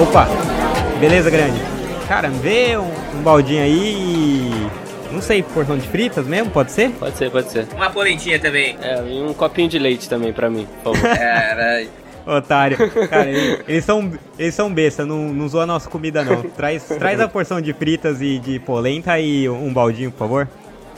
Opa, beleza, grande. Cara, vê um, um baldinho aí e... Não sei, porção de fritas mesmo, pode ser? Pode ser, pode ser. Uma polentinha também. É, e um copinho de leite também pra mim, por favor. Caralho. Otário. Cara, eles, eles são, eles são besta, não, não zoa a nossa comida não. Traz, traz a porção de fritas e de polenta e um baldinho, por favor.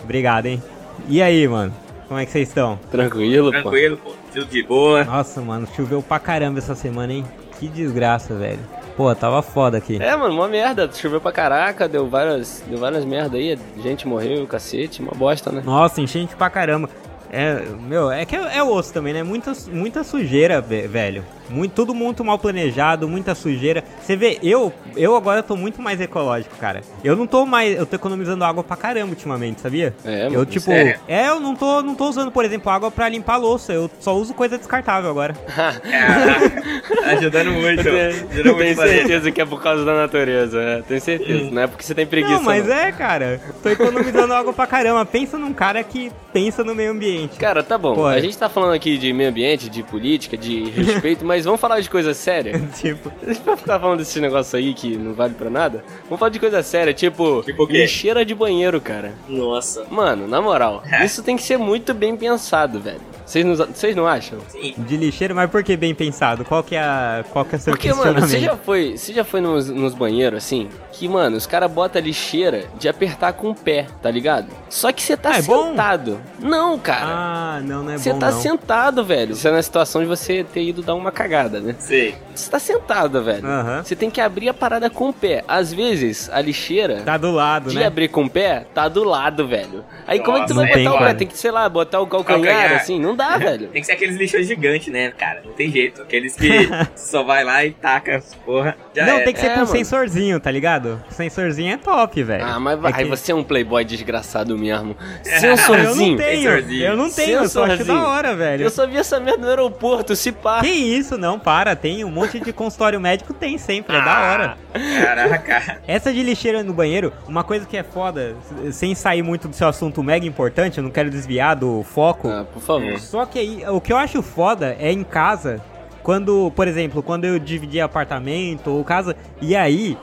Obrigado, hein. E aí, mano? Como é que vocês estão? Tranquilo, pô. Tranquilo, pô. Tudo de boa. Nossa, mano, choveu pra caramba essa semana, hein? Que desgraça, velho. Pô, tava foda aqui. É, mano, uma merda. Choveu pra caraca, deu várias, deu várias merda aí. Gente morreu, cacete, uma bosta, né? Nossa, enchente pra caramba. É, meu, é que é, é osso também, né? Muita, muita sujeira, ve- velho. Muito, tudo muito mal planejado, muita sujeira. Você vê, eu, eu agora tô muito mais ecológico, cara. Eu não tô mais, eu tô economizando água pra caramba ultimamente, sabia? É, eu tipo, sério? é, eu não tô, não tô usando, por exemplo, água pra limpar a louça. Eu só uso coisa descartável agora. Caraca. Ajudando muito. Ajudando Tenho certeza que é por causa da natureza, é, tenho certeza. Não é porque você tem preguiça. não, mas não. é, cara. Tô economizando água pra caramba. Pensa num cara que pensa no meio ambiente. Cara, tá bom. Pô, a é. gente tá falando aqui de meio ambiente, de política, de respeito, mas vamos falar de coisa séria? tipo, A gente vai ficar falando desse negócio aí que não vale pra nada? Vamos falar de coisa séria, tipo, Tipo lixeira de banheiro, cara. Nossa. Mano, na moral, isso tem que ser muito bem pensado, velho. Vocês não, vocês não acham? Sim. de lixeiro, mas por que bem pensado? Qual que é a, qual que é o seu Porque, mano, questionamento? você já foi, você já foi nos, nos banheiros assim? Que, mano, os caras botam a lixeira de apertar com o pé, tá ligado? Só que você tá Ah, é bom? sentado. Não, cara. Ah, não, não é Você bom tá não. sentado, velho. Você é na situação de você ter ido dar uma cagada, né? Sei. Você tá sentado, velho. Aham. Você tem que abrir a parada com o pé. Às vezes, a lixeira Tá do lado, de né? abrir com o pé tá do lado, velho. Aí como é que você vai Nossa, botar o pé? cara. Tem que, sei lá, botar o calcanhar, Calcanhar. assim? Não dá, velho. Tem que ser aqueles lixos gigantes, né, cara? Não tem jeito. Aqueles que só vai lá e taca as porra. Já não, era. tem que ser É, com mano. sensorzinho, tá ligado? Sensorzinho é top, velho. Ah, mas vai, É que- aí você é um playboy desgraçado mesmo. Eu Sensorzinho. não tenho, Sensorzinho. eu não tenho, eu só acho da Sensorzinho. hora, velho. Eu só vi essa merda no aeroporto, se pá. Que isso, não, para, tem um monte de consultório médico, tem sempre, é da hora. Caraca. Essa de lixeira no banheiro, uma coisa que é foda, sem sair muito do seu assunto mega importante, eu não quero desviar do foco, Ah, por favor. Só que aí, o que eu acho foda é em casa, quando, por exemplo, quando eu dividia apartamento ou casa, e aí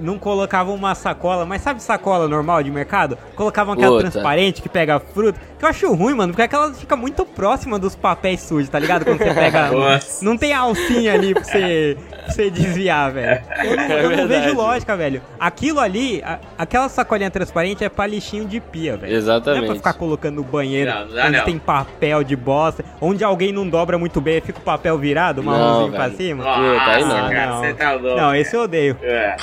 não colocava uma sacola, mas sabe sacola normal de mercado? Colocavam aquela Puta. transparente que pega fruta. Que eu acho ruim, mano, porque aquela fica muito próxima dos papéis sujos, tá ligado? Quando você pega. Nossa. não tem alcinha ali pra você, pra você desviar, velho. Eu não, É eu não vejo lógica, velho. Aquilo ali, a- aquela sacolinha transparente é pra lixinho de pia, velho. Não é Exatamente. pra ficar colocando no banheiro Não, não onde não. tem papel de bosta, onde alguém não dobra muito bem, fica o papel virado, Não, marronzinho pra cima. Puta, aí não. cara, Não. você tá louco. Não, esse eu odeio. É.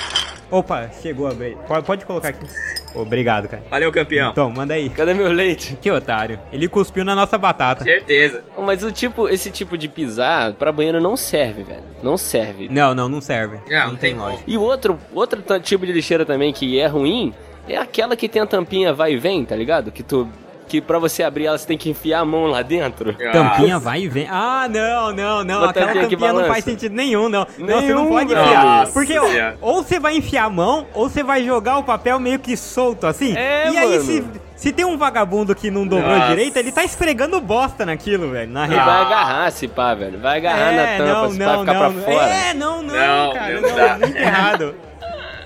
Opa, chegou a break. Pode, pode colocar aqui. Obrigado, cara. Valeu, campeão. Então, manda aí. Cadê meu leite? Que otário. Ele cuspiu na nossa batata. Certeza. Mas o tipo, esse tipo de pisar pra banheiro não serve, velho. Não serve. Não, não, não serve. Não, não tem lógica. E o outro, outro tipo de lixeira também que é ruim é aquela que tem a tampinha vai e vem, tá ligado? Que tu que pra você abrir ela você tem que enfiar a mão lá dentro. Tampinha vai e vem. Ah, não, não, não. Uma Aquela tampinha tampinha não faz sentido nenhum, não. não, você não Nenhum, pode enfiar. Nossa Porque ó, Senhora. ou você vai enfiar a mão, ou você vai jogar o papel meio que solto assim. É, e aí, mano. se, se tem um vagabundo que não dobrou Nossa. direito, ele tá esfregando bosta naquilo, velho. Na E real. vai agarrar, se pá, velho. Vai agarrar na tampa, se pá, ficar pra fora. É, não, não, Não, cara. não Não, muito errado.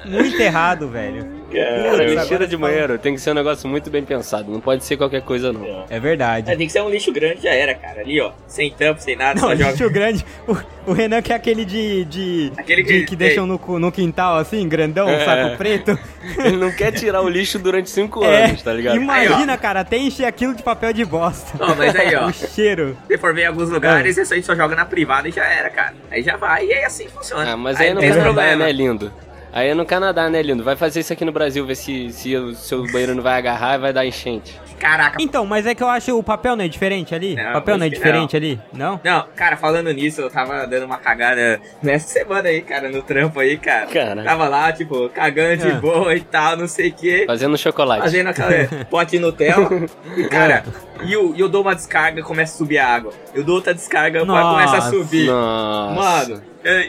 Muito errado, velho. Cara, Putz, lixeira de banheiro tem que ser um negócio muito bem pensado. Não pode ser qualquer coisa, não. É verdade. É, tem que ser um lixo grande, já era, cara. Ali, ó. Sem tampa, sem nada, Não, só joga. lixo grande. O, o Renan que é aquele de. de Aquele de- que- que deixam no, no quintal assim, grandão, É. saco preto. Ele não quer tirar o lixo durante cinco É, anos, tá ligado? imagina, cara, até encher aquilo de papel de bosta. Ó, mas aí, ó. o cheiro. Se for ver em alguns lugares, isso aí só joga na privada e já era, cara. Aí já vai e aí assim funciona. Ah, mas aí, é não tem problema. né, lindo? Aí é no Canadá, né, lindo? Vai fazer isso aqui no Brasil, ver se, se o seu banheiro não vai agarrar e vai dar enchente. Caraca. Então, mas é que eu acho o papel não é diferente ali? Não, o papel não é diferente ali? Não? Não, cara, falando nisso, eu tava dando uma cagada nessa semana aí, cara, no trampo aí, cara. Cara. Tava lá, tipo, cagando de Ah. boa e tal, não sei o quê. Fazendo chocolate. Fazendo aquela pote Nutella. E, cara, e eu, e eu dou uma descarga e começa a subir a água. Eu dou outra descarga e Nossa. começa a subir. Nossa. Mano,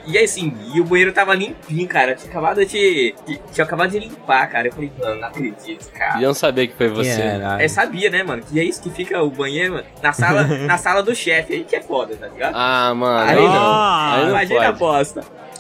e assim, e o banheiro tava limpinho, cara. Eu tinha acabado de. Tinha acabado de limpar, cara. Eu falei, mano, não acredito, cara. Iam saber que foi você. Caralho. É, sabia, né, mano? Que é isso que fica o banheiro mano, na sala, na sala do chefe. Aí que é foda, tá ligado? Ah, mano. Aí não. não. Aí não Imagina a pode.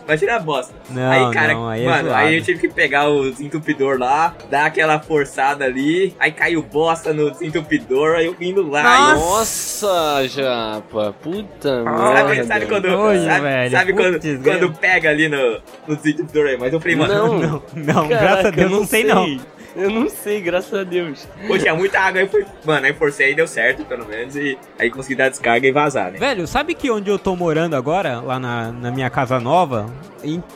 Bosta. Imagina a bosta. Não, aí, cara, não, aí é mano, zoado. aí eu tive que pegar o desentupidor lá, dar aquela forçada ali, aí caiu bosta no desentupidor, aí eu indo lá. e- Nossa, Japa. Puta Sabe, merda. sabe quando, Nojo, sabe, velho. sabe quando, quando pega ali no, no desentupidor aí? Mas eu falei, mano, Não. Não, não, Caraca, graças a Deus eu não sei não. Eu não sei, graças a Deus. pô, tinha muita água, aí eu fui, mano, aí forcei, deu certo, pelo menos, e aí consegui dar descarga e vazar, né? Velho, sabe que onde eu tô morando agora, lá na, na minha casa nova,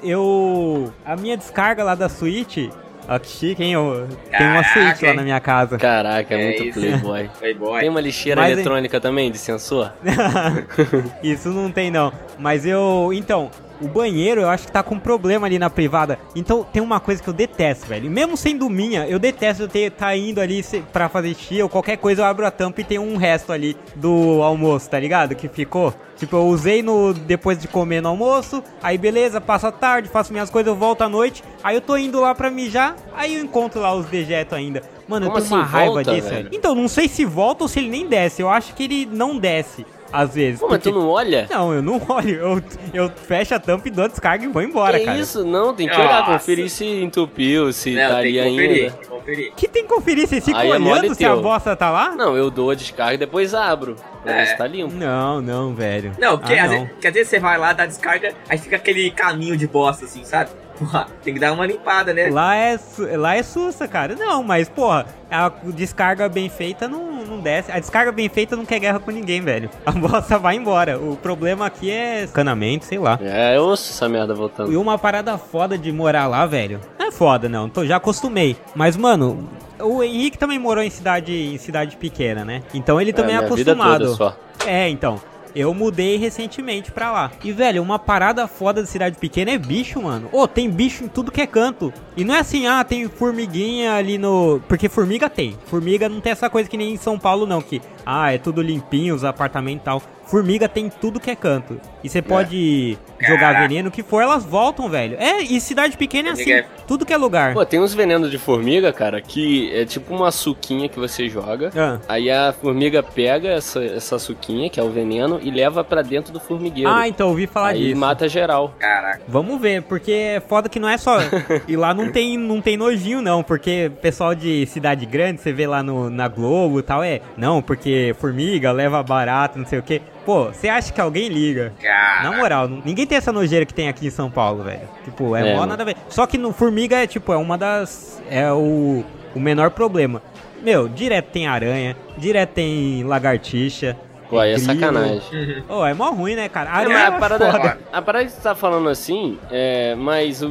eu. A minha descarga lá da Switch. Ó, que chique, hein? Eu tenho uma Switch lá na minha casa. Caraca, é, É muito isso. playboy. Playboy. Tem uma lixeira Mas, hein? eletrônica também, de sensor? Isso não tem não. Mas eu. Então, o banheiro eu acho que tá com problema ali na privada. Então tem uma coisa que eu detesto, velho. Mesmo sendo minha, eu detesto eu ter tá indo ali pra fazer xixi ou qualquer coisa, eu abro a tampa e tem um resto ali do almoço, tá ligado? Que ficou. Tipo, eu usei no depois de comer no almoço, aí beleza, passa a tarde, faço minhas coisas, eu volto à noite, aí eu tô indo lá pra mijar, aí eu encontro lá os dejetos ainda. Mano, Como eu tenho uma assim, raiva volta, disso, velho. Então, não sei se volta ou se ele nem desce. Eu acho que ele não desce, às vezes. Pô, mas porque- tu não olha? não, eu não olho. Eu, eu fecho a tampa e dou a descarga e vou embora, que cara. isso? Não, tem que olhar, Nossa. conferir se entupiu, se Não, tá tem que conferir, ainda. tem que conferir. Que tem que conferir? Você fica Aí é olhando se a bosta tá lá? Não, eu dou a descarga e depois abro. Pra ver É. se tá limpo. Não, não, velho. Não, porque, Ah, às não. Vezes, porque às vezes você vai lá, dá descarga, aí fica aquele caminho de bosta, assim, sabe? Porra, tem que dar uma limpada, né? Lá é, lá é sussa, cara. Não, mas, porra, a descarga bem feita não, não desce. A descarga bem feita não quer guerra com ninguém, velho. A bosta vai embora. O problema aqui é escanamento, sei lá. É, eu ouço essa merda voltando. E uma parada foda de morar lá, velho. Não é foda, não. Tô, já acostumei. Mas, mano, o Henrique também morou em cidade, em cidade pequena, né? Então ele também é, minha vida acostumado. toda só. É, então. Eu mudei recentemente pra lá. E, velho, uma parada foda de cidade pequena é bicho, mano. Ô, tem bicho em tudo que é canto. E não é assim, ah, tem formiguinha ali no. Porque formiga tem. Formiga não tem essa coisa que nem em São Paulo, não. Que, ah, é tudo limpinho, os apartamentos e tal. Formiga tem tudo que é canto. E você pode jogar Caraca. veneno, o que for, elas voltam, velho. É, e cidade pequena é assim. Formiga Tudo que é lugar. Pô, tem uns venenos de formiga, cara, que é tipo uma suquinha que você joga. Ah. Aí a formiga pega essa, essa suquinha, que é o veneno, e leva pra dentro do formigueiro. Ah, então ouvi falar Aí disso. mata geral. Caraca. Vamos ver, porque é foda que não é só. e lá não tem, não tem nojinho, não, porque pessoal de cidade grande, você vê lá no, na Globo e tal, é. Não, porque formiga leva barato, não sei o quê. Pô, você acha que alguém liga? Caraca. Na moral, ninguém tem essa nojeira que tem aqui em São Paulo, velho. Tipo, é, É, mó nada a ver. Só que no formiga é tipo, é uma das. É o, o menor problema. Meu, direto tem aranha, direto tem lagartixa. Pô, aí é sacanagem. Ô, é mó ruim, né, cara? É, Aranha mas é a parada, foda. a parada que você tá falando assim, é, mas o,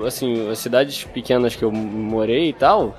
o- assim, as cidades pequenas que eu morei e tal,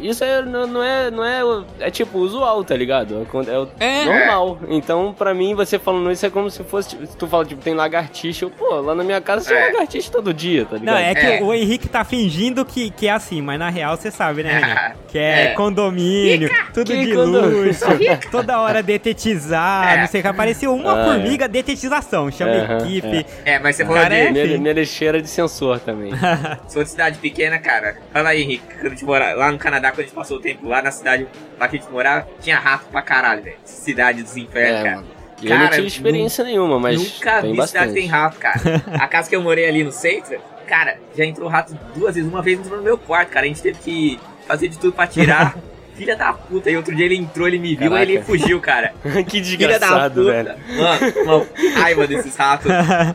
isso é, não, é, não é, é tipo usual, tá ligado? É, é o É. normal. Então, pra mim, você falando isso é como se fosse, tipo, se tu fala, tipo, tem lagartixa, eu, pô, lá na minha casa tem É. lagartixa todo dia, tá ligado? Não, é que É. o Henrique tá fingindo que, que é assim, mas na real você sabe, né, Renan? Que é, É. condomínio, tudo que de condo- luxo, toda hora detetizar, É. não sei o que. Apareceu uma Ah, é. formiga, detetização, chama Aham, equipe. É, mas você falou Cara, de. é- Minha, minha lixeira de sensor também. For de cidade pequena, cara. Fala aí, Henrique. Quando a gente mora lá no Canadá, quando a gente passou o tempo lá na cidade lá que a gente morava, tinha rato pra caralho, velho. Cidade dos infernos, É, cara. mano. E eu não Cara, tive experiência nenhuma, mas Nunca tem vi bastante. cidade que tem rato, cara. A casa que eu morei ali no centro, cara, já entrou rato duas vezes. Uma vez entrou no meu quarto, cara. A gente teve que fazer de tudo pra tirar. Filha da puta. E outro dia ele entrou, ele me viu, Caraca. aí ele fugiu, cara. que Filha da desgraçado, puta. velho. Mano, uma raiva desses ratos.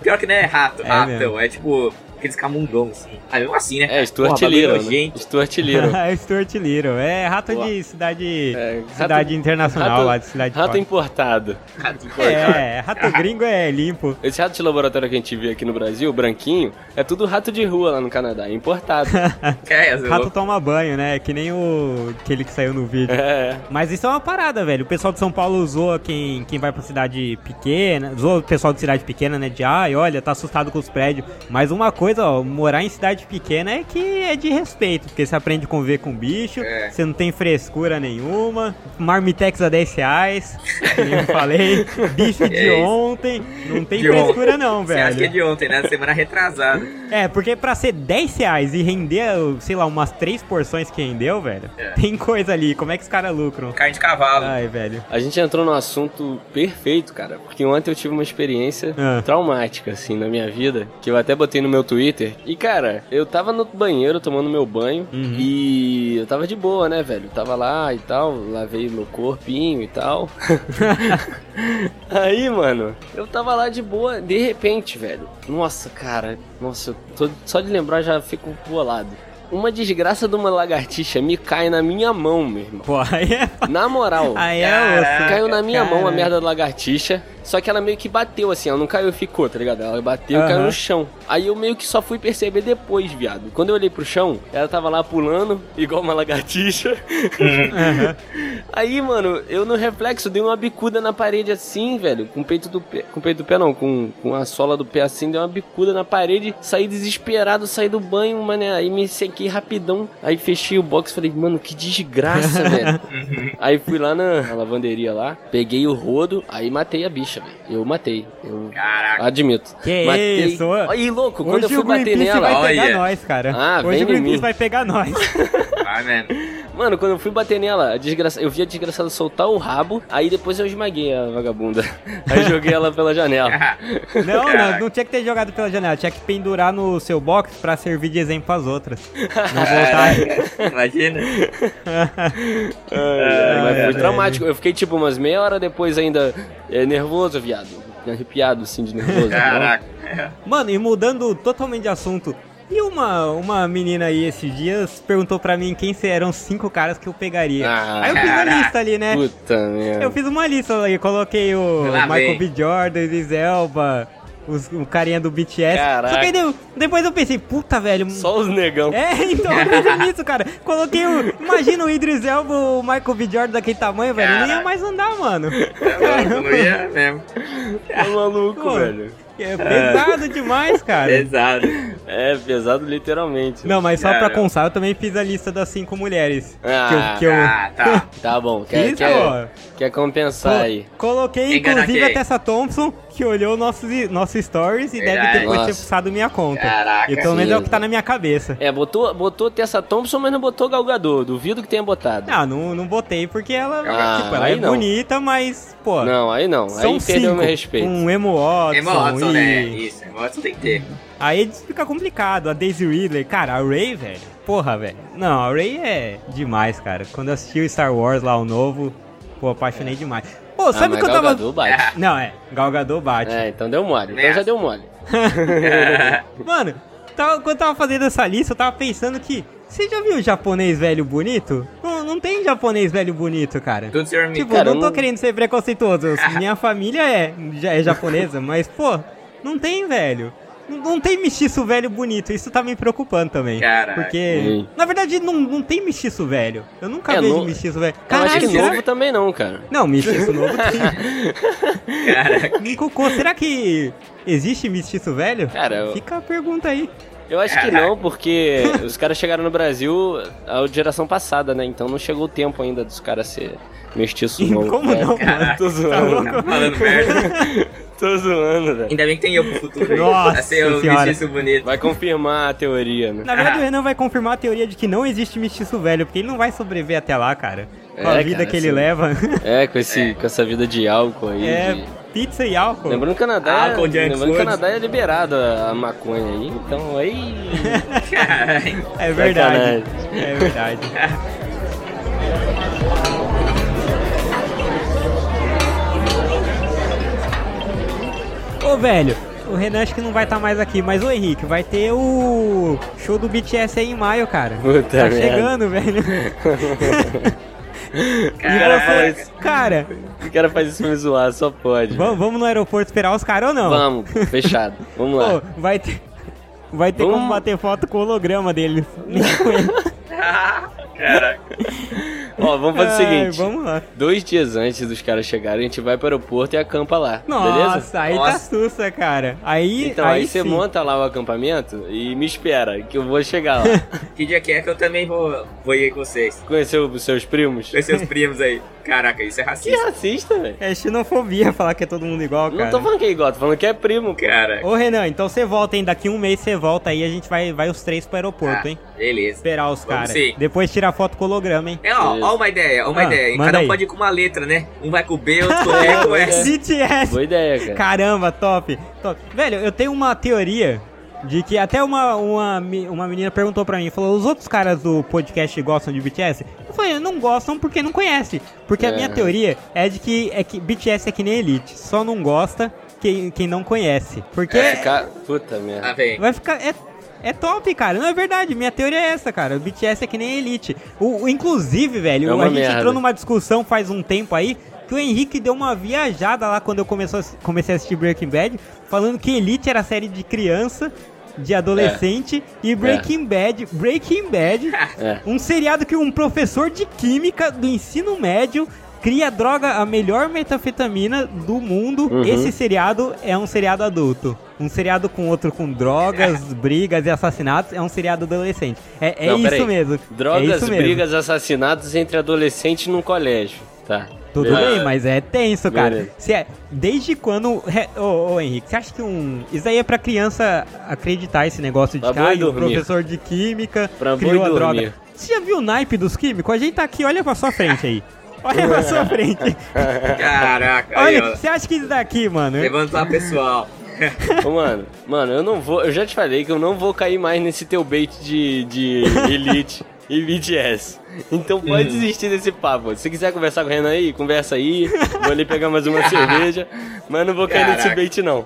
Pior que não é rato, É ratão. É, tipo aqueles camundongos, assim. Ah, mesmo assim, né? É, Stuart Porra, Little, né? Stuart Little. É Stuart Little. É rato Boa. de cidade. É, cidade rato- internacional rato- lá de cidade Rato fora. importado. Rato de É, rato gringo é limpo. Esse rato de laboratório que a gente vê aqui no Brasil, branquinho, é tudo rato de rua lá no Canadá, é importado. É, Rato toma banho, né? Que nem o aquele que saiu no vídeo. é. Mas isso é uma parada, velho. O pessoal de São Paulo zoa quem, quem vai pra cidade pequena, zoa o pessoal de cidade pequena, né? De ai, olha, tá assustado com os prédios. Mas uma coisa coisa, ó, morar em cidade pequena é que é de respeito, porque você aprende a conviver com bicho, É. você não tem frescura nenhuma, marmitex a 10 reais, como eu falei, bicho de É isso. ontem, não tem De frescura não, Você acha que é velho. de ontem, né? Semana retrasada. É, porque pra ser 10 reais e render, sei lá, umas três porções que rendeu, velho, É. tem coisa ali, como é que os caras lucram? Carne de cavalo. Ai, velho. A gente entrou num assunto perfeito, cara, porque ontem eu tive uma experiência Ah. traumática, assim, na minha vida, que eu até botei no meu Twitter. E, cara, eu tava no banheiro tomando meu banho Uhum. e eu tava de boa, né, velho? Eu tava lá e tal, lavei meu corpinho e tal. Aí, mano, eu tava lá de boa, de repente, velho. Nossa, cara, nossa, eu tô, só de lembrar já fico bolado. Uma desgraça de uma lagartixa me cai na minha mão, meu irmão. Pô, aí é, Na moral. aí é Caraca, osso. Caiu na minha mão a Caraca. merda da lagartixa. Só que ela meio que bateu assim, ela não caiu e ficou, tá ligado? Ela bateu e caiu Aham. no chão. Aí eu meio que só fui perceber depois, viado. Quando eu olhei pro chão, ela tava lá pulando, igual uma lagartixa. Aham. Aí, mano, eu no reflexo dei uma bicuda na parede assim, velho. Com o peito do pé. Com o peito do pé não, com, com a sola do pé assim, dei uma bicuda na parede. Saí desesperado, saí do banho, mano. Aí me sequei rapidão. Aí fechei o box falei, mano, que desgraça, velho. Aí fui lá na lavanderia lá, peguei o rodo, aí matei a bicha, velho. Eu matei. Eu Caraca. admito. Que matei. isso. Aí, louco, quando Hoje eu o fui bater Greenpeace nela. vai pegar olha. nós, cara. Ah, Hoje vem o Greenpeace mim. vai pegar nós. Vai, mano. Mano, quando eu fui bater nela, a desgraça... eu vi a desgraçada soltar o rabo, aí depois eu esmaguei a vagabunda. Aí joguei ela pela janela. Não, não, não tinha que ter jogado pela janela. Tinha que pendurar no seu box pra servir de exemplo pras outras. Não voltar. Imagina. Ai, mas foi traumático. Eu fiquei tipo umas meia hora depois ainda é, nervoso, viado. Arrepiado assim de nervoso. Caraca. Mano, e mudando totalmente de assunto. E uma, uma menina aí esses dias perguntou pra mim quem eram os cinco caras que eu pegaria. Ah, aí eu fiz uma caraca. lista ali, né? Puta merda. Eu fiz uma lista ali, coloquei o Lá Michael vem. B. Jordan, Idris Elba, os, o carinha do BTS. Caraca. Só que aí deu- depois eu pensei, puta, velho. Só os negão. É, então eu pensei nisso, cara. Coloquei o. Imagina o Idris Elba, o Michael B. Jordan daquele tamanho, velho. Não ia Caraca. mais andar, mano. É não ia mesmo. Tá maluco, Pô. velho. É pesado demais, cara. Pesado. É, pesado literalmente. Não, mas só pra Cara. constar, eu também fiz a lista das cinco mulheres. Ah, que eu, que eu Ah, tá. Tá bom, quer, fiz, quer, quer compensar Co- aí. Coloquei, inclusive, a Tessa Thompson, que olhou nossos, nossos stories e deve Verdade. ter Nossa. minha conta. Caraca. E pelo menos é o que tá na minha cabeça. É, botou, botou Tessa Thompson, mas não botou Galgador. Duvido que tenha botado. Ah, não, não botei porque ela, Ah, tipo, ela aí é não. bonita, mas, pô, Não, aí não. são Aí perdeu cinco. meu respeito. Um Emo Watson, Emma Watson, e... né? Isso, Emma Watson tem que ter. Aí fica complicado. A Daisy Ridley, cara, a Ray, velho. Porra, velho. Não, a Ray é demais, cara. Quando eu assisti o Star Wars lá, o novo, pô, apaixonei demais. Pô, sabe que eu tava. Galgador bate. Não, é. Gal Gadot bate. É, então deu mole. Então já deu mole. Mano, tava, quando eu tava fazendo essa lista, eu tava pensando que. Você já viu japonês velho bonito? Não, não tem japonês velho bonito, cara. Tudo Tipo, Cara, não tô querendo ser preconceituoso. Minha família é, é japonesa, mas, pô, não tem, velho. Não, não tem mestiço velho bonito. Isso tá me preocupando também. Caraca. Porque, Sim. na verdade, não, não tem mestiço velho. Eu nunca É, vejo no- mestiço velho. Eu acho Caralho, que será novo também não, cara. Não, mestiço novo tem. Caraca. Cocô, será que existe mestiço velho? Cara, eu- Fica a pergunta aí. Eu acho que não, porque os caras chegaram no Brasil a geração passada, né? Então não chegou o tempo ainda dos caras ser mestiço novo. Como né? não, mano? Tô Tá zoando. louco? Falando merda. Tô zoando, velho. Ainda bem que tem eu pro futuro. Nossa ser o senhora. mestiço bonito. Vai confirmar a teoria, né? Na verdade, o Renan vai confirmar a teoria de que não existe mestiço velho, porque ele não vai sobreviver até lá, cara. Com a É, vida cara, que ele sim. leva. É, com, esse, com essa vida de álcool aí. é de- pizza e álcool. Lembrando que o Canadá, Álcool, junk lembrando que o food. Canadá é liberado a, a maconha aí, então aí. Caralho. É verdade. Sacanagem. É verdade. Ô, velho, o Renan acho que não vai estar mais aqui, mas o Henrique, vai ter o show do BTS aí em maio, cara. Puta tá merda. chegando, velho. Cara, e você, cara, O cara faz isso pra me zoar, só pode. vamos, vamos no aeroporto esperar os caras ou não? Vamos, fechado. Vamos lá. Pô, vai ter, vai ter Vamos- como bater foto com o holograma deles. Nem com ele. Caraca. Ó, vamos fazer o Ai, seguinte. vamos lá. Dois dias antes dos caras chegarem, a gente vai para o aeroporto e acampa lá. beleza? Nossa, aí tá Nossa. sussa, cara. Aí, Então, aí, você sim. monta lá o acampamento e me espera, que eu vou chegar lá. Que dia que é que eu também vou, vou ir com vocês? Conheceu os seus primos? Com seus primos aí. Caraca, isso é Que racista. racista, velho. É xenofobia falar que é todo mundo igual, cara. Não tô falando que é igual, tô falando que é primo. Cara. Ô, Renan, então você volta, hein? Daqui um mês você volta aí, a gente vai, vai os três pro aeroporto, Ah, hein? Beleza. Esperar os caras. sim. Depois tirar foto com holograma, hein? É, ó, ó uma ideia, ó uma Ah, ideia. manda Cada um aí. pode ir com uma letra, né? Um vai com o B, outro com o E, com o S. BTS! Boa ideia, cara. Caramba, top, top. Velho, eu tenho uma teoria de que até uma, uma, uma menina perguntou pra mim, falou, os outros caras do podcast gostam de BTS? Eu falei, não gostam porque não conhece. Porque a É. minha teoria é de que, é que BTS é que nem Elite, só não gosta quem, quem não conhece. Porque É. Ficar... Puta Ah, merda. vem. vai ficar... É, é top, cara. Não é verdade. Minha teoria é essa, cara. O BTS é que nem Elite. O, o- inclusive, velho, É a gente merda. entrou numa discussão faz um tempo aí que o Henrique deu uma viajada lá quando eu começou a comecei a assistir Breaking Bad, falando que Elite era série de criança, de adolescente, e Breaking Bad, Breaking Bad, É. um seriado que um professor de química do ensino médio cria a droga, a melhor metafetamina do mundo. Uhum. Esse seriado é um seriado adulto. Um seriado com outro com drogas, brigas e assassinatos é um seriado adolescente. É, é Não, isso mesmo. é Drogas, isso mesmo. brigas, assassinatos entre adolescentes num colégio. Tá. Tudo Beleza. bem, mas é tenso, cara. Se é, desde quando. Ô, ô, Henrique, você acha que um. Isso aí é pra criança acreditar esse negócio de Pra ah, o professor de química Pra criou a dormir. droga. Você já viu o naipe dos químicos? A gente tá aqui, olha pra sua frente aí. Olha pra sua frente. Caraca, aí, Olha, ó. você acha que isso daqui, mano? Levantar pessoal. Ô, mano, mano, eu não vou. Eu já te falei que eu não vou cair mais nesse teu bait de, de Elite e BTS. Então pode Hum. desistir desse papo. Se quiser conversar com o Renan aí, conversa aí. Vou ali pegar mais uma cerveja. Mas não vou cair nesse Caraca. bait, não.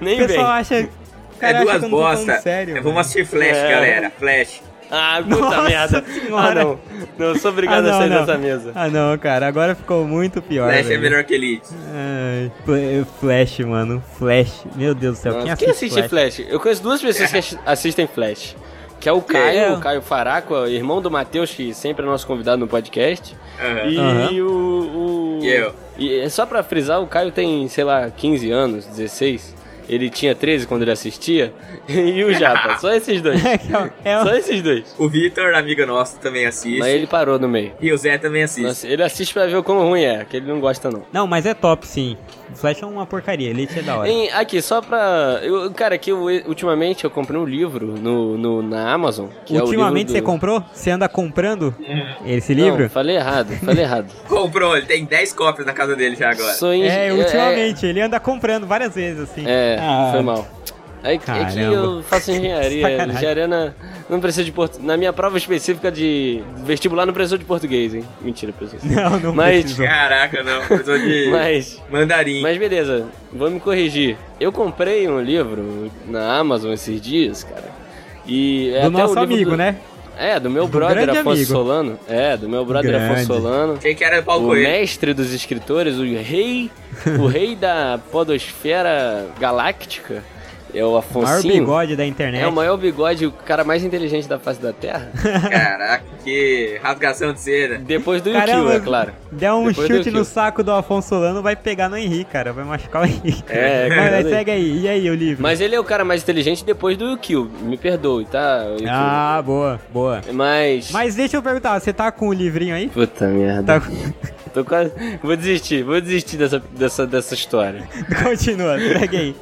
Nem O vem. pessoal acha. o cara É duas eu bosta. Sério, É, mano. Vamos assistir Flash, É. galera. Flash. Ah, puta Nossa merda. senhora. Ah, não. Não, sou obrigado Ah, a não, sair não. dessa mesa. Ah, não, cara. Agora ficou muito pior. Flash é velho. melhor que Elite. Ai, Fla- Flash, mano. Flash. Meu Deus do céu. Nossa, Quem quem assiste, assiste Flash? Eu conheço duas pessoas que assi- assistem Flash. Que é o Caio, É. o Caio Faraco, irmão do Matheus, que sempre é nosso convidado no podcast. Aham. E Aham. o. o... E eu? E é só pra frisar, o Caio tem, sei lá, 15 anos, 16. Ele tinha 13 quando ele assistia. E o Japa, só esses dois. É, é o- é Só esses dois. O Vitor, amigo nosso, também assiste. Mas ele parou no meio. E o Zé também assiste. Nossa, ele assiste pra ver o quão ruim é, que ele não gosta não. Não, mas é top, sim. Flash é uma porcaria. Elite é da hora. Em- aqui, só pra. Eu, cara, aqui eu, ultimamente eu comprei um livro no, no, na Amazon. Que Ultimamente é você do... comprou? Você anda comprando esse Não, livro? falei errado, falei errado. Comprou, ele tem 10 cópias na casa dele já agora. Sou eng- É, ultimamente. Ele anda comprando várias vezes, assim. É, Ah, foi mal. É, é que eu faço engenharia. Sacanagem. engenharia na, não precisa de portu... Na minha prova específica de vestibular não precisou de português, hein? Mentira, pessoal. Não, não Mas- precisou. Caraca, não. Precisou de Mas, mandarim. mas beleza, vou me corrigir. Eu comprei um livro na Amazon esses dias, cara. E é Do até nosso o amigo, do- né? É, do meu Do brother grande Afonso amigo. Solano. É, do meu brother Grande. Afonso Solano. Achei que era o Paulo O Coelho. mestre dos escritores, o rei, o rei da podosfera galáctica, é o O maior bigode da internet. É o maior bigode, o cara mais inteligente da face da Terra. Caraca, que rasgação de seda. Depois do Caramba, Yukio, é claro. Der um Depois chute no saco do Afonso Solano, vai pegar no Henrique, cara. Vai machucar o Henrique. É, Mas, cara, mas segue aí. E aí, o livro? Mas ele é o cara mais inteligente depois do Yukio. Me perdoe, tá? Yukio? Ah, boa, boa. Mas... Mas deixa eu perguntar, você tá com o livrinho aí? Puta merda. Tá... Tô quase... Vou desistir, vou desistir dessa, dessa, dessa história. Continua, segue aí.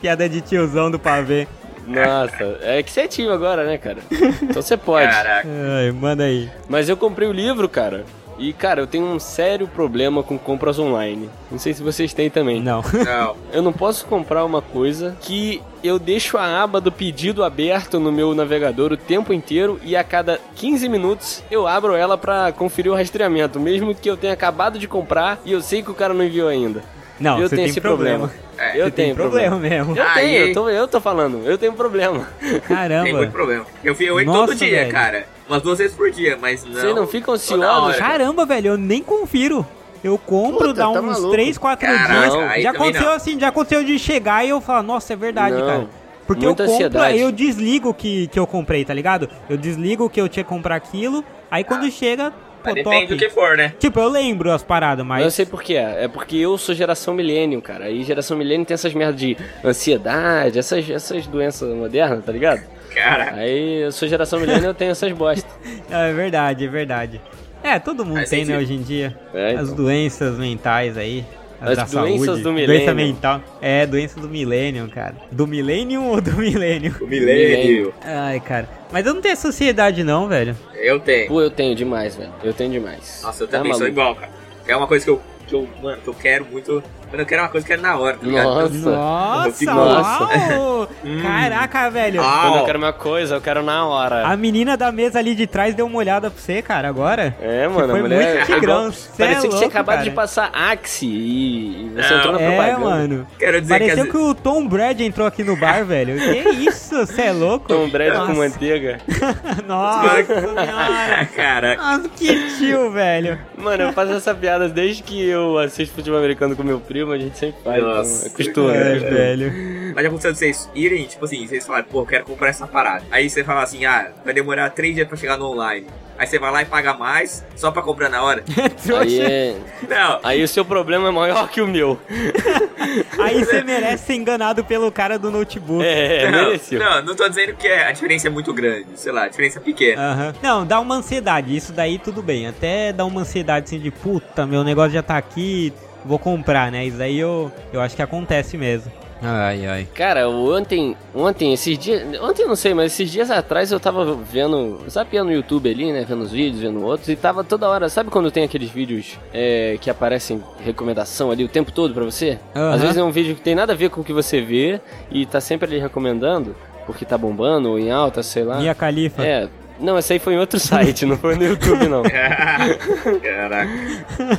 Piada de tiozão do pavê. Nossa, é que você é tio agora, né, cara? Então você pode. Caraca. Ai, manda aí. Mas eu comprei o livro, cara. E, cara, eu tenho um sério problema com compras online. Não sei se vocês têm também. Não. Não. Eu não posso comprar uma coisa que eu deixo a aba do pedido aberto no meu navegador o tempo inteiro e a cada 15 minutos eu abro ela pra conferir o rastreamento, mesmo que eu tenha acabado de comprar e eu sei que o cara não enviou ainda. Não, eu você tenho tem esse problema. problema. É, eu Você tem tenho problema mesmo. Eu Aí- tenho, eu tô, eu tô falando, eu tenho problema. Tem muito Caramba. problema. Eu, entro Nossa, todo dia, velho. cara. Umas duas vezes por dia, mas não. Vocês não ansiosos? hora. Caramba, velho, eu nem confiro. Eu compro, Puta, dá tá uns maluco. 3, 4 Caraca, dias. Já aconteceu não. assim, já aconteceu de chegar e eu falar, nossa, é verdade, Não, cara. Porque muita eu compro, ansiedade. aí eu desligo que, que eu comprei, tá ligado? Eu desligo que eu tinha que comprar aquilo, aí quando chega, pô, Depende top. do que for, né? Tipo, eu lembro as paradas, Mas eu sei por quê. É porque eu sou geração milênio, cara. E geração milênio tem essas merdas de ansiedade, essas, essas doenças modernas, tá ligado? Cara, Aí eu sou geração milênio eu tenho essas bosta. É verdade, é verdade. É, todo mundo Faz tem, né, hoje em dia. É, As então. doenças mentais aí. As, da doenças saúde. do Doença milênio. mental. É, doença do milênio, cara. Do milênio ou do milênio? o milênio. Ai, cara. Mas eu não tenho sociedade não, velho. Eu tenho. Pô, eu tenho demais, velho. Eu tenho demais. Nossa, eu Tá também sou maluco? igual, cara. É uma coisa que eu, que eu, mano, que eu quero muito. Quando eu quero uma coisa, eu quero na hora, tá ligado? Nossa. Nossa, fico- Nossa. uau! Caraca, velho. Ah, Quando eu quero uma coisa, eu quero na hora. A menina da mesa ali de trás deu uma olhada pra você, cara, agora. É, mano, foi a mulher. muito é tigrão, igual- cê é Parecia que tinha louco, acabado cara. de passar Axe e, você Não. entrou na É, propaganda. mano. Quero dizer Pareceu que que, o Tom Brady entrou aqui no bar, velho. Que isso? Você é louco? Tom Brady com Nossa. manteiga. Nossa senhora. Cara, Nossa, que tio, velho. Mano, eu faço essa piada desde que eu assisto futebol americano com meu primo, a gente sempre faz. Nossa. Então, é costume. É, É. velho. mas já aconteceu de vocês irem, tipo assim, vocês falarem, pô, eu quero comprar essa parada. Aí você fala assim, ah, vai demorar três dias pra chegar no online. Aí você vai lá e paga mais, só pra comprar na hora. Aí, Trouxa. é... Não, Aí o seu problema é maior que o meu. Aí você merece ser enganado pelo cara do notebook. É, não, mereceu. não, não tô dizendo que é- a diferença é muito grande. Sei lá, a diferença é pequena. Aham. Não, dá uma ansiedade. Isso daí tudo bem. Até dá uma ansiedade assim de puta, meu negócio já tá aqui, vou comprar, né? Isso daí eu, eu acho que acontece mesmo. Ai, ai. Cara, ontem, ontem, esses dias. Ontem eu não sei, mas esses dias atrás eu tava vendo. Zapeando no YouTube ali, né? Vendo os vídeos, vendo outros. E tava toda hora. Sabe quando tem aqueles vídeos é, que aparecem recomendação ali o tempo todo pra você? Aham. Às vezes é um vídeo que tem nada a ver com o que você vê e tá sempre ali recomendando, porque tá bombando ou em alta, sei lá. Mia Khalifa. É. Não, esse aí foi em outro site, não foi no YouTube, não. Caraca.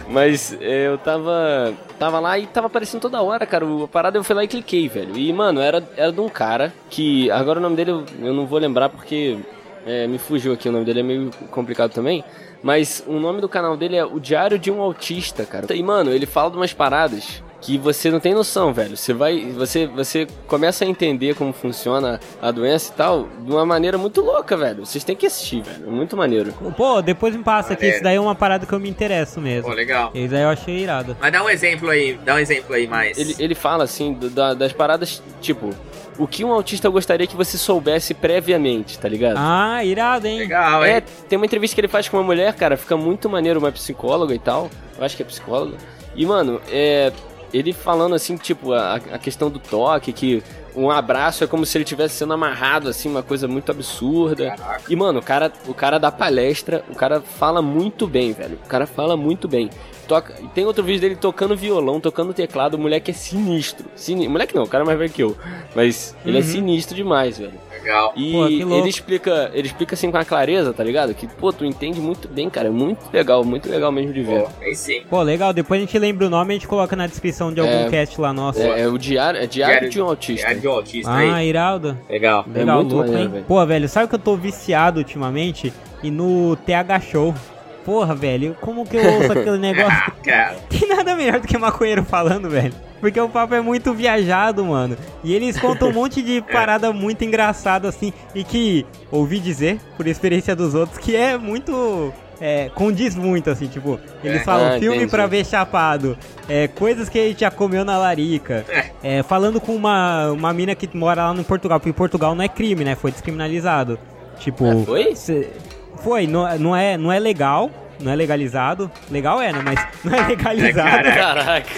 Mas é, eu tava. Tava lá e tava aparecendo toda hora, cara. A parada eu fui lá e cliquei, velho. E, mano, era, era de um cara que. Agora o nome dele eu, eu não vou lembrar porque é, me fugiu aqui. O nome dele é meio complicado também. Mas o nome do canal dele é O Diário de um Autista, cara. E, mano, ele fala de umas paradas que você não tem noção, velho. Você vai. Você, você começa a entender como funciona a doença e tal de uma maneira muito louca, velho. Vocês têm que assistir, velho. É muito maneiro. Pô, depois me passa aqui. Isso daí é uma parada que eu me interesso mesmo. Pô, legal. Isso daí eu achei irado. Mas dá um exemplo aí, dá um exemplo aí mais. Ele, ele fala assim do- da- das paradas, tipo, o que um autista gostaria que você soubesse previamente, tá ligado? Ah, irado, hein? Legal, é, hein? tem uma entrevista que ele faz com uma mulher, cara, fica muito maneiro, uma psicóloga e tal. Eu acho que é psicóloga. E, mano, é. Ele falando assim, tipo, a, a questão do toque, que um abraço é como se ele estivesse sendo amarrado, assim, uma coisa muito absurda. E, mano, o cara, o cara dá palestra, o cara fala muito bem, velho. O cara fala muito bem. Toca, e tem outro vídeo dele tocando violão, tocando teclado, o moleque é sinistro. Sini, moleque não, o cara é mais velho que eu. Mas ele é Uhum. sinistro demais, velho. Legal. E Pô, ele explica, ele explica assim com a clareza, tá ligado? Que, pô, tu entende muito bem, cara. É muito legal, muito legal mesmo de ver. Pô, aí sim. Pô, legal. Depois a gente lembra o nome e a gente coloca na descrição de algum É. cast lá nosso. É, é o diário, é diário, de um autista. Diário de um autista Ah, aí. irado. Legal. É Legal, muito louco, maneiro, hein? velho. Pô, velho, sabe que eu tô viciado ultimamente? E no TH Show. Porra, velho, como que eu ouço aquele negócio? Ah. Tem nada melhor do que maconheiro falando, velho. Porque o papo é muito viajado, mano. E eles contam um monte de parada muito engraçada, assim. E que, ouvi dizer, por experiência dos outros, que é muito. É, condiz muito, assim, tipo, eles É. falam Ah, filme entendi. pra ver chapado, é, coisas que gente já comeu na larica, é, falando com uma, uma mina que mora lá no Portugal, porque Portugal não é crime, né? Foi descriminalizado. Tipo. Ah, foi? cê- foi, não, não, é, não é legal, não é legalizado. Legal é, né? Mas não é legalizado. É, Caraca.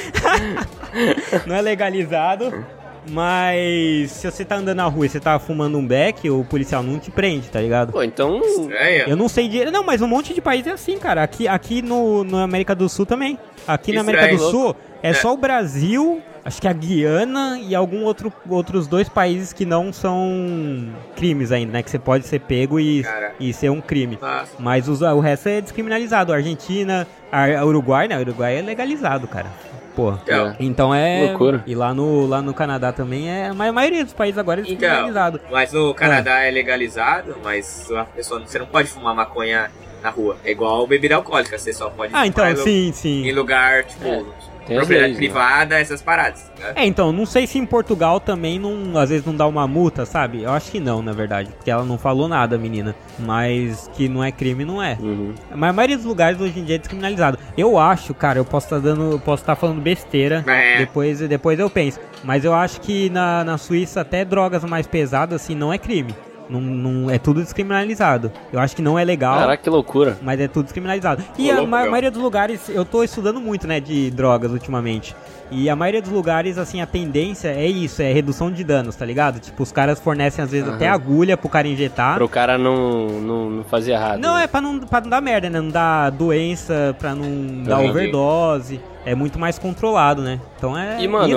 não é legalizado. Mas se você tá andando na rua e você tá fumando um beck, o policial não te prende, tá ligado? Pô, então. Estranho. Eu não sei de. Não, mas um monte de país é assim, cara. Aqui, aqui no, no América do Sul também. Aqui na América do Estranho. Sul é só o Brasil, acho que a Guiana e algum outro outros dois países que não são crimes ainda, né? Que você pode ser pego e, Cara. e ser um crime. Nossa. Mas os- o resto é descriminalizado. A Argentina, a, a Uruguai, né? O Uruguai é legalizado, cara. Pô. Então, Então é. Loucura. E lá no, lá no Canadá também é. Mas a maioria dos países agora é Então, descriminalizado. mas no Canadá é legalizado, mas a pessoa, você não pode fumar maconha na rua. É igual bebida alcoólica, você só pode Ah, então, fumar em lu- sim, sim. em lugar, tipo, É. Tem propriedade leis, né? privada, essas paradas. né? É, então, não sei se em Portugal também não, às vezes não dá uma multa, sabe? Eu acho que não, na verdade, porque ela não falou nada, menina. Mas que não é crime, não é. Uhum. Mas a maioria dos lugares hoje em dia é descriminalizado. Eu acho, cara, eu posso estar dando, eu posso estar falando besteira. É. Depois, depois eu penso. Mas eu acho que na, na Suíça até drogas mais pesadas assim não é crime. Não, não é tudo descriminalizado. Eu acho que não é legal. Caraca, que loucura. Mas é tudo descriminalizado. E Ô, a ma- maioria dos lugares, eu tô estudando muito, né, de drogas ultimamente. E a maioria dos lugares, assim, a tendência é isso, é redução de danos, tá ligado? Tipo, os caras fornecem às vezes Aham. até agulha pro cara injetar. Pro cara não, não, não fazer errado. Não, né? é pra não, pra não dar merda, né? Não dar doença, pra não dar Entendi. overdose. É muito mais controlado, né? Então é E, mano,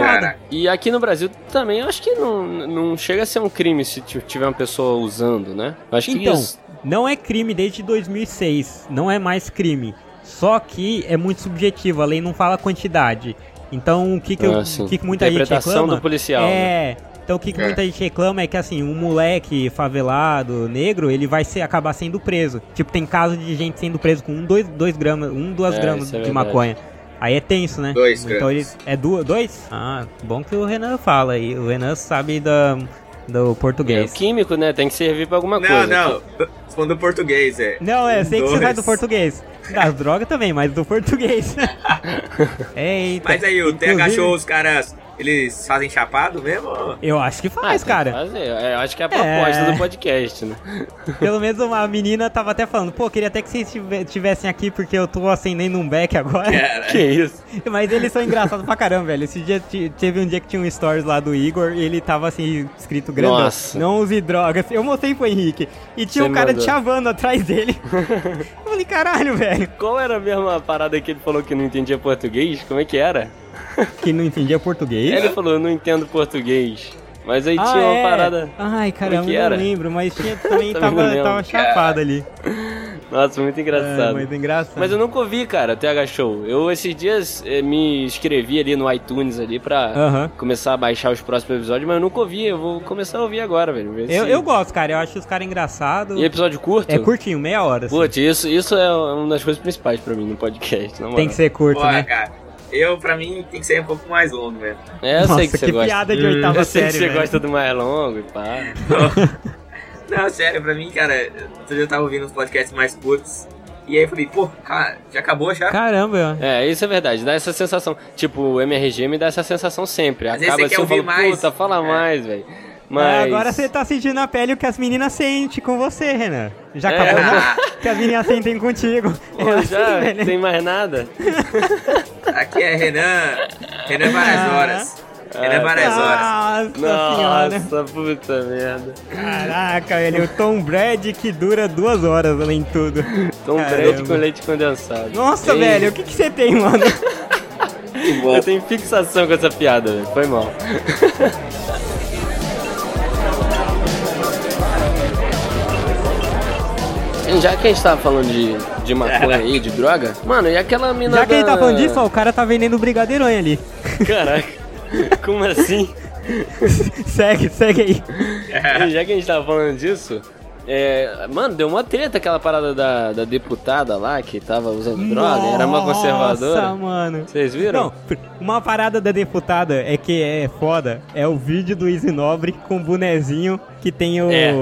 e aqui no Brasil também, eu acho que não, não chega a ser um crime se tiver uma pessoa usando, né? Eu acho que Então, isso. não é crime desde 2006. Não é mais crime. Só que é muito subjetivo, a lei não fala quantidade. Então, o que, que, eu- Ah, o que, que muita gente reclama... do policial, né? É... Então, o que, que É. muita gente reclama é que, assim, um moleque favelado, negro, ele vai ser, acabar sendo preso. Tipo, tem caso de gente sendo preso com um, dois, dois gramas, um, duas É, gramas é de verdade. maconha. Aí é tenso, né? Dois Então ele é du dois? Ah, bom que o Renan fala aí. O Renan sabe da, do É, o português. químico, né? Tem que servir pra alguma Não, coisa. não. Falando do português, é. Não, é, sei que você Dois. sai do português. Das drogas também, mas do português. Eita. Mas aí, o TH Inclusive, Show, os caras, eles fazem chapado mesmo? Eu acho que Ah, faz, que cara. fazer. É, eu acho que é a proposta É. do podcast, né? Pelo menos uma menina tava até falando, pô, queria até que vocês tive- tivessem aqui porque eu tô acendendo um beck agora. Cara, Que isso? Mas eles são engraçados pra caramba, velho. Esse dia te- teve um dia que tinha um stories lá do Igor e ele tava assim, escrito grandão. Nossa. Não use drogas. Eu mostrei pro Henrique. E tinha Você um cara mandou. te chavando atrás dele. eu falei, caralho, velho. Qual era a parada que ele falou que não entendia português? Como é que era? Que não entendia português. Ele falou, eu não entendo português. Mas aí Ah, tinha uma é? parada. Ai, caramba, que eu não lembro, mas tinha, também Também tava, tava chapado ali. Nossa, muito É, engraçado. mas engraçado. Mas eu nunca ouvi, cara, o TH Show. Eu esses dias eh, me inscrevi ali no iTunes ali pra começar a baixar os próximos episódios, mas eu nunca ouvi. Eu vou começar a ouvir agora, velho. ver Eu, se- eu gosto, cara. Eu acho os caras engraçados. E episódio curto? É curtinho, meia hora. assim. Putz, isso, isso é uma das coisas principais pra mim no podcast, na moral. Tem que ser curto, Pô, né? cara. Eu, pra mim, tem que ser um pouco mais longo, velho. É, eu Nossa, sei que você gosta. piada de Hum, oitava Eu sei série, que você velho. gosta do mais longo e pá. Não, sério, pra mim, cara, eu tava ouvindo uns podcasts mais curtos. E aí eu falei, pô, cara, já acabou já? Caramba, É, isso é verdade, dá essa sensação. Tipo, o MRG me dá essa sensação sempre. Às vezes Acaba você quer assim, eu ouvir falo, mais. puta, fala É. mais, velho. Mas... Agora você tá sentindo na pele o que as meninas sentem com você, Renan. Já É. acabou, né? Que as meninas sentem contigo. Pô, É assim, já velho. tem mais nada? Aqui é Renan. Renan várias Ah. horas. Renan várias horas. Nossa senhora. Nossa, puta merda. Caraca, velho. O Tom Brady que dura duas horas além de tudo. Tom Caramba. Brady com leite condensado. Nossa, Ei, velho. O que, que você tem, mano? Eu tenho fixação com essa piada, velho. Foi mal. Já que a gente tava falando de, de maconha aí, de droga, mano, e aquela mina Já que ele tá da- falando disso, ó, o cara tá vendendo brigadeironho ali. Caraca, como assim? segue, segue aí. Já que a gente tava falando disso, é, mano, deu uma treta aquela parada da, da deputada lá que tava usando droga, era uma conservadora. Nossa, mano. Vocês viram? Não, uma parada da deputada é que é foda. É o vídeo do Easy Nobre com o bonezinho que tem o, É.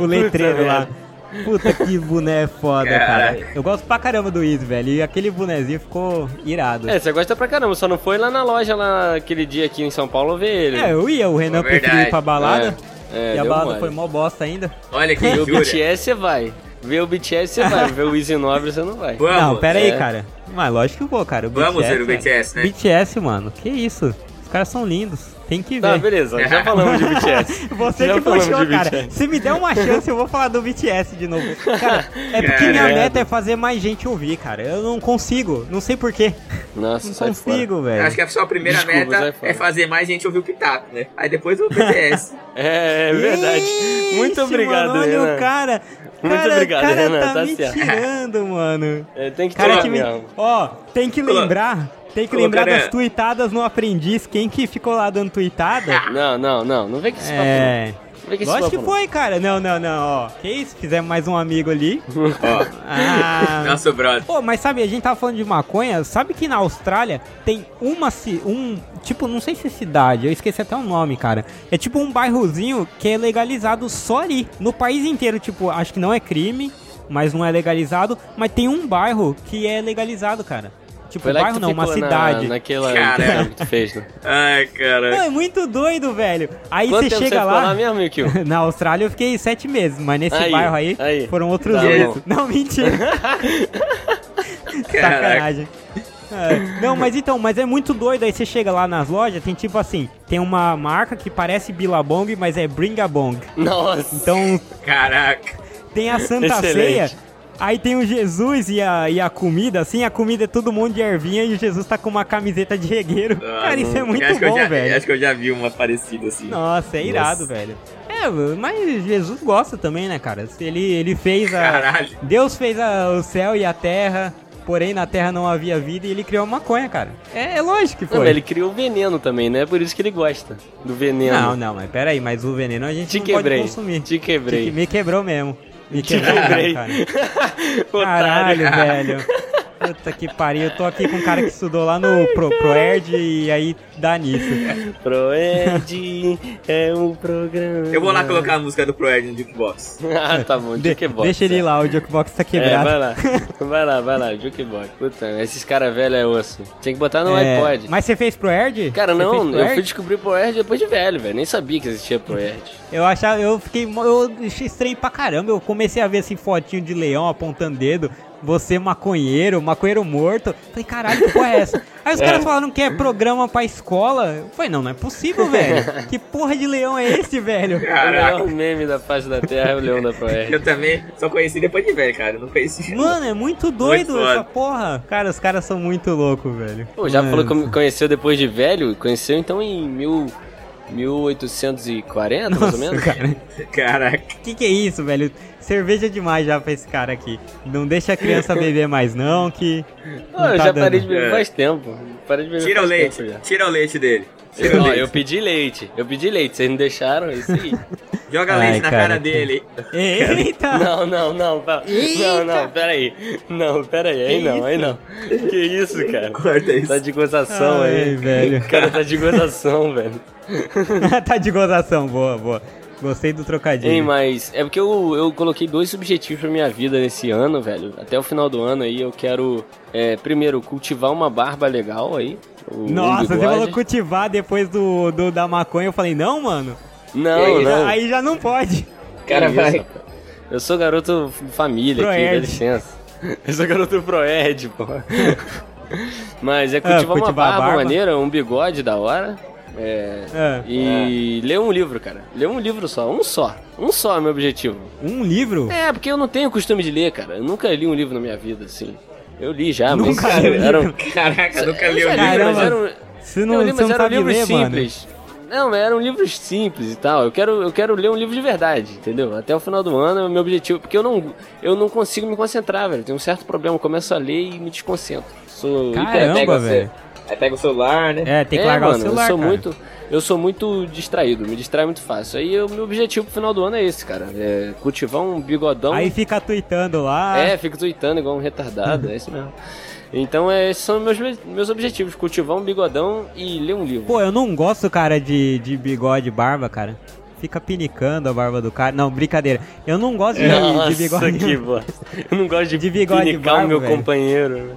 o letreiro Puta lá. merda. Puta que boné foda, cara. Caralho. Eu gosto pra caramba do Easy, velho. E aquele bonezinho ficou irado. É, você gosta pra caramba, só não foi lá na loja lá aquele dia aqui em São Paulo ver ele. É, eu ia, o Renan É preferiu ir pra balada. É, e a balada mole. foi mó bosta ainda. Olha que Ver o. BTS você vai. Ver o BTS você vai. Ver o Easy Nobre você não vai. Vamos. não, pera aí, é. cara. Mas lógico que eu vou, cara. O Vamos BTS, ver o. BTS, né? BTS, mano. Que isso? Os caras são lindos. Tem que ver. Tá, beleza, já falamos de BTS. Você Já que puxou, cara. BTS. Se me der uma chance, eu vou falar do BTS de novo. Cara, é porque minha meta é fazer mais gente ouvir, cara. Eu não consigo. Não sei porquê. Nossa, Não consigo, velho. Acho que a sua primeira Desculpa, meta é fazer mais gente ouvir o Pitaco, né? Aí depois o BTS. É, é verdade. Muito Ixi, obrigado, mano, olha o cara. Muito cara, obrigado, cara Renan, tá, tá me certo. tirando, mano. É, tem que Cara ter que me... Ó, tem que lembrar... Tem que lembrar das tuitadas no aprendiz. Quem que ficou lá dando tuitada? Não, não, não. Não vem com esse. É... Lógico que não. foi, cara. Não, não, não, ó. Que isso? Fizemos mais um amigo ali. Ó, Ah. nosso brother. Pô, mas sabe, a gente tava falando de maconha, sabe que na Austrália tem uma, um, tipo, não sei se é cidade, eu esqueci até o nome, cara. É tipo um bairrozinho que é legalizado só ali. No país inteiro, tipo, acho que não é crime, mas não é legalizado, mas tem um bairro que é legalizado, cara. Tipo, Foi lá bairro não, uma na- cidade. naquela Cara. que tu fez, né? Ai, Não, cara. é muito doido, velho. Aí Quanto você chega você ficou lá. lá mesmo? Na Austrália eu fiquei sete meses, mas nesse Aí, bairro aí, aí. foram outros Tá oito. Não, mentira. Sacanagem. É, não, mas então, mas é muito doido. Aí você chega lá nas lojas, tem tipo assim, tem uma marca que parece Billabong, mas é Bringabong. Nossa. Então Caraca. tem a Santa Excelente. Ceia, aí tem o Jesus e a, e a comida, assim, a comida é todo mundo de ervinha e o Jesus tá com uma camiseta de regueiro. Ah, Cara, isso é não. muito bom, já, velho. Acho que eu já vi uma parecida assim. Nossa, é irado, Nossa. velho. É, mas Jesus gosta também, né, cara? Ele, ele fez a. Caralho. Deus fez a- o céu e a terra, porém na terra não havia vida e ele criou a maconha, cara. É, é lógico que Não, foi. mas ele criou o veneno também, né? Por isso que ele gosta do veneno. Não, não, mas peraí, mas o veneno a gente Te não quebrei. pode consumir. Te quebrei. Te- Me quebrou mesmo. Me quebrei. cara. Caralho, velho. Puta que pariu. Eu tô aqui com um cara que estudou lá no Pro, Proerd e aí dá nisso. Proed é um programa. Eu vou lá colocar a música do Proerd no Jukebox. ah, tá bom. De- Jukebox. deixa ele ir lá, o Jukebox tá É, quebrado. vai lá. Vai lá, vai lá. Jukebox. Puta, esses caras velhos é osso. Tem que botar no É, iPod. Mas você fez Proerd? Cara, Você não, fez eu Proerd? fui descobrir Proerd depois de velho, velho. Nem sabia que existia Proerd. Eu achava, eu fiquei, eu achei estranho pra caramba. Eu comecei a ver assim fotinho de leão apontando dedo. Você maconheiro, maconheiro morto. Falei, caralho, que porra é essa? Aí os caras falaram que é programa pra escola. Eu falei, não, não é possível, velho. Que porra de leão é esse, velho? O Caraca. melhor meme da face da Terra é o leão da Proerd. Eu também só conheci depois de velho, cara. Eu não conheci. Mano, é muito doido Muito foda. essa porra. Cara, os caras são muito loucos, velho. Pô, já Mano. falou que conheceu depois de velho? Conheceu então em mil, 1840, mais ou Nossa, menos? cara. Caraca. Que que é isso, velho? Cerveja demais já pra esse cara aqui. Não deixa a criança beber mais não, que... Não eu tá já dando. parei de beber É. faz tempo. Parei de beber Tira o leite. tempo já. Tira o leite dele. Leite. eu pedi leite. Eu pedi leite, vocês não deixaram? É isso aí. Joga Ai, leite na cara. cara dele. Eita! Não, não, não, pera. Não, não, peraí. Não, peraí, aí não, aí não. Que isso, cara? Corta isso. Tá de gozação Ai, aí. velho. O cara tá de gozação, velho. tá de gozação, boa, boa. Gostei do trocadilho. Ei, mas é porque eu, eu coloquei dois objetivos pra minha vida nesse ano, velho. Até o final do ano aí eu quero, é, primeiro, cultivar uma barba legal aí. o- um Nossa, você falou cultivar depois do, do da maconha. Eu falei, não, mano. Não, E não. Aí já não pode. Cara, vai. isso, rapaz. Eu sou garoto família aqui, dá Proerd. licença. Eu sou garoto Proed, pô. Mas é cultivar, Ah, cultivar uma barba, barba. maneira, um bigode da hora. É, É. E ler um livro, cara. Ler um livro só, um só. Um só é meu objetivo. Um livro? É, porque eu não tenho costume de ler, cara. Eu nunca li um livro na minha vida, assim. Eu li já, Nunca mas li um era um... livro? Caraca, nunca li já li, livro. mas Caramba. era um... Você não, eu li, você mas não eram sabe livros ler, mano. simples. Não, mas eram livros simples e tal. Eu quero, eu quero ler um livro de verdade, entendeu? Até o final do ano é o meu objetivo. Porque eu não, eu não consigo me concentrar, velho. Tem um certo problema. Eu começo a ler e me desconcentro. Sou Caramba, velho. Aí pega o celular, né? É, tem que é, largar mano, o celular, eu sou cara. muito, eu sou muito distraído, me distrai muito fácil. Aí o meu objetivo pro final do ano é esse, cara. É cultivar um bigodão. Aí fica tweetando lá. É, fico tweetando igual um retardado, é isso mesmo. Então, é, esses são meus, meus objetivos: cultivar um bigodão e ler um livro. Pô, eu não gosto, cara, de, de bigode e barba, cara. Fica pinicando a barba do cara. Não, brincadeira. Eu não gosto de, Nossa, de bigode. que bosta. Eu não gosto de, De bigode pinicar barba, o meu velho. companheiro.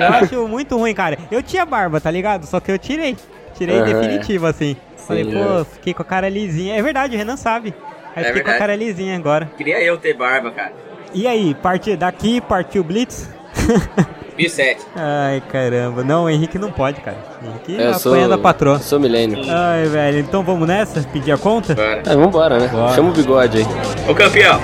Eu acho muito ruim, cara. Eu tinha barba, tá ligado? Só que eu tirei. Tirei Aham, definitivo, assim. Falei, Sim, pô, é. fiquei com a cara lisinha. É verdade, o Renan sabe. Aí É fiquei com a verdade. cara lisinha agora. Queria eu ter barba, cara. E aí, partir daqui, partiu o Blitz? 2007. Ai, caramba. Não, o Henrique não pode, cara. O Henrique Eu sou, apanha da patroa. sou milênio. Ai, velho. Então vamos nessa? Pedir a conta? Bora. Ah, vambora, né? Bora. Chama o bigode aí. Ô campeão,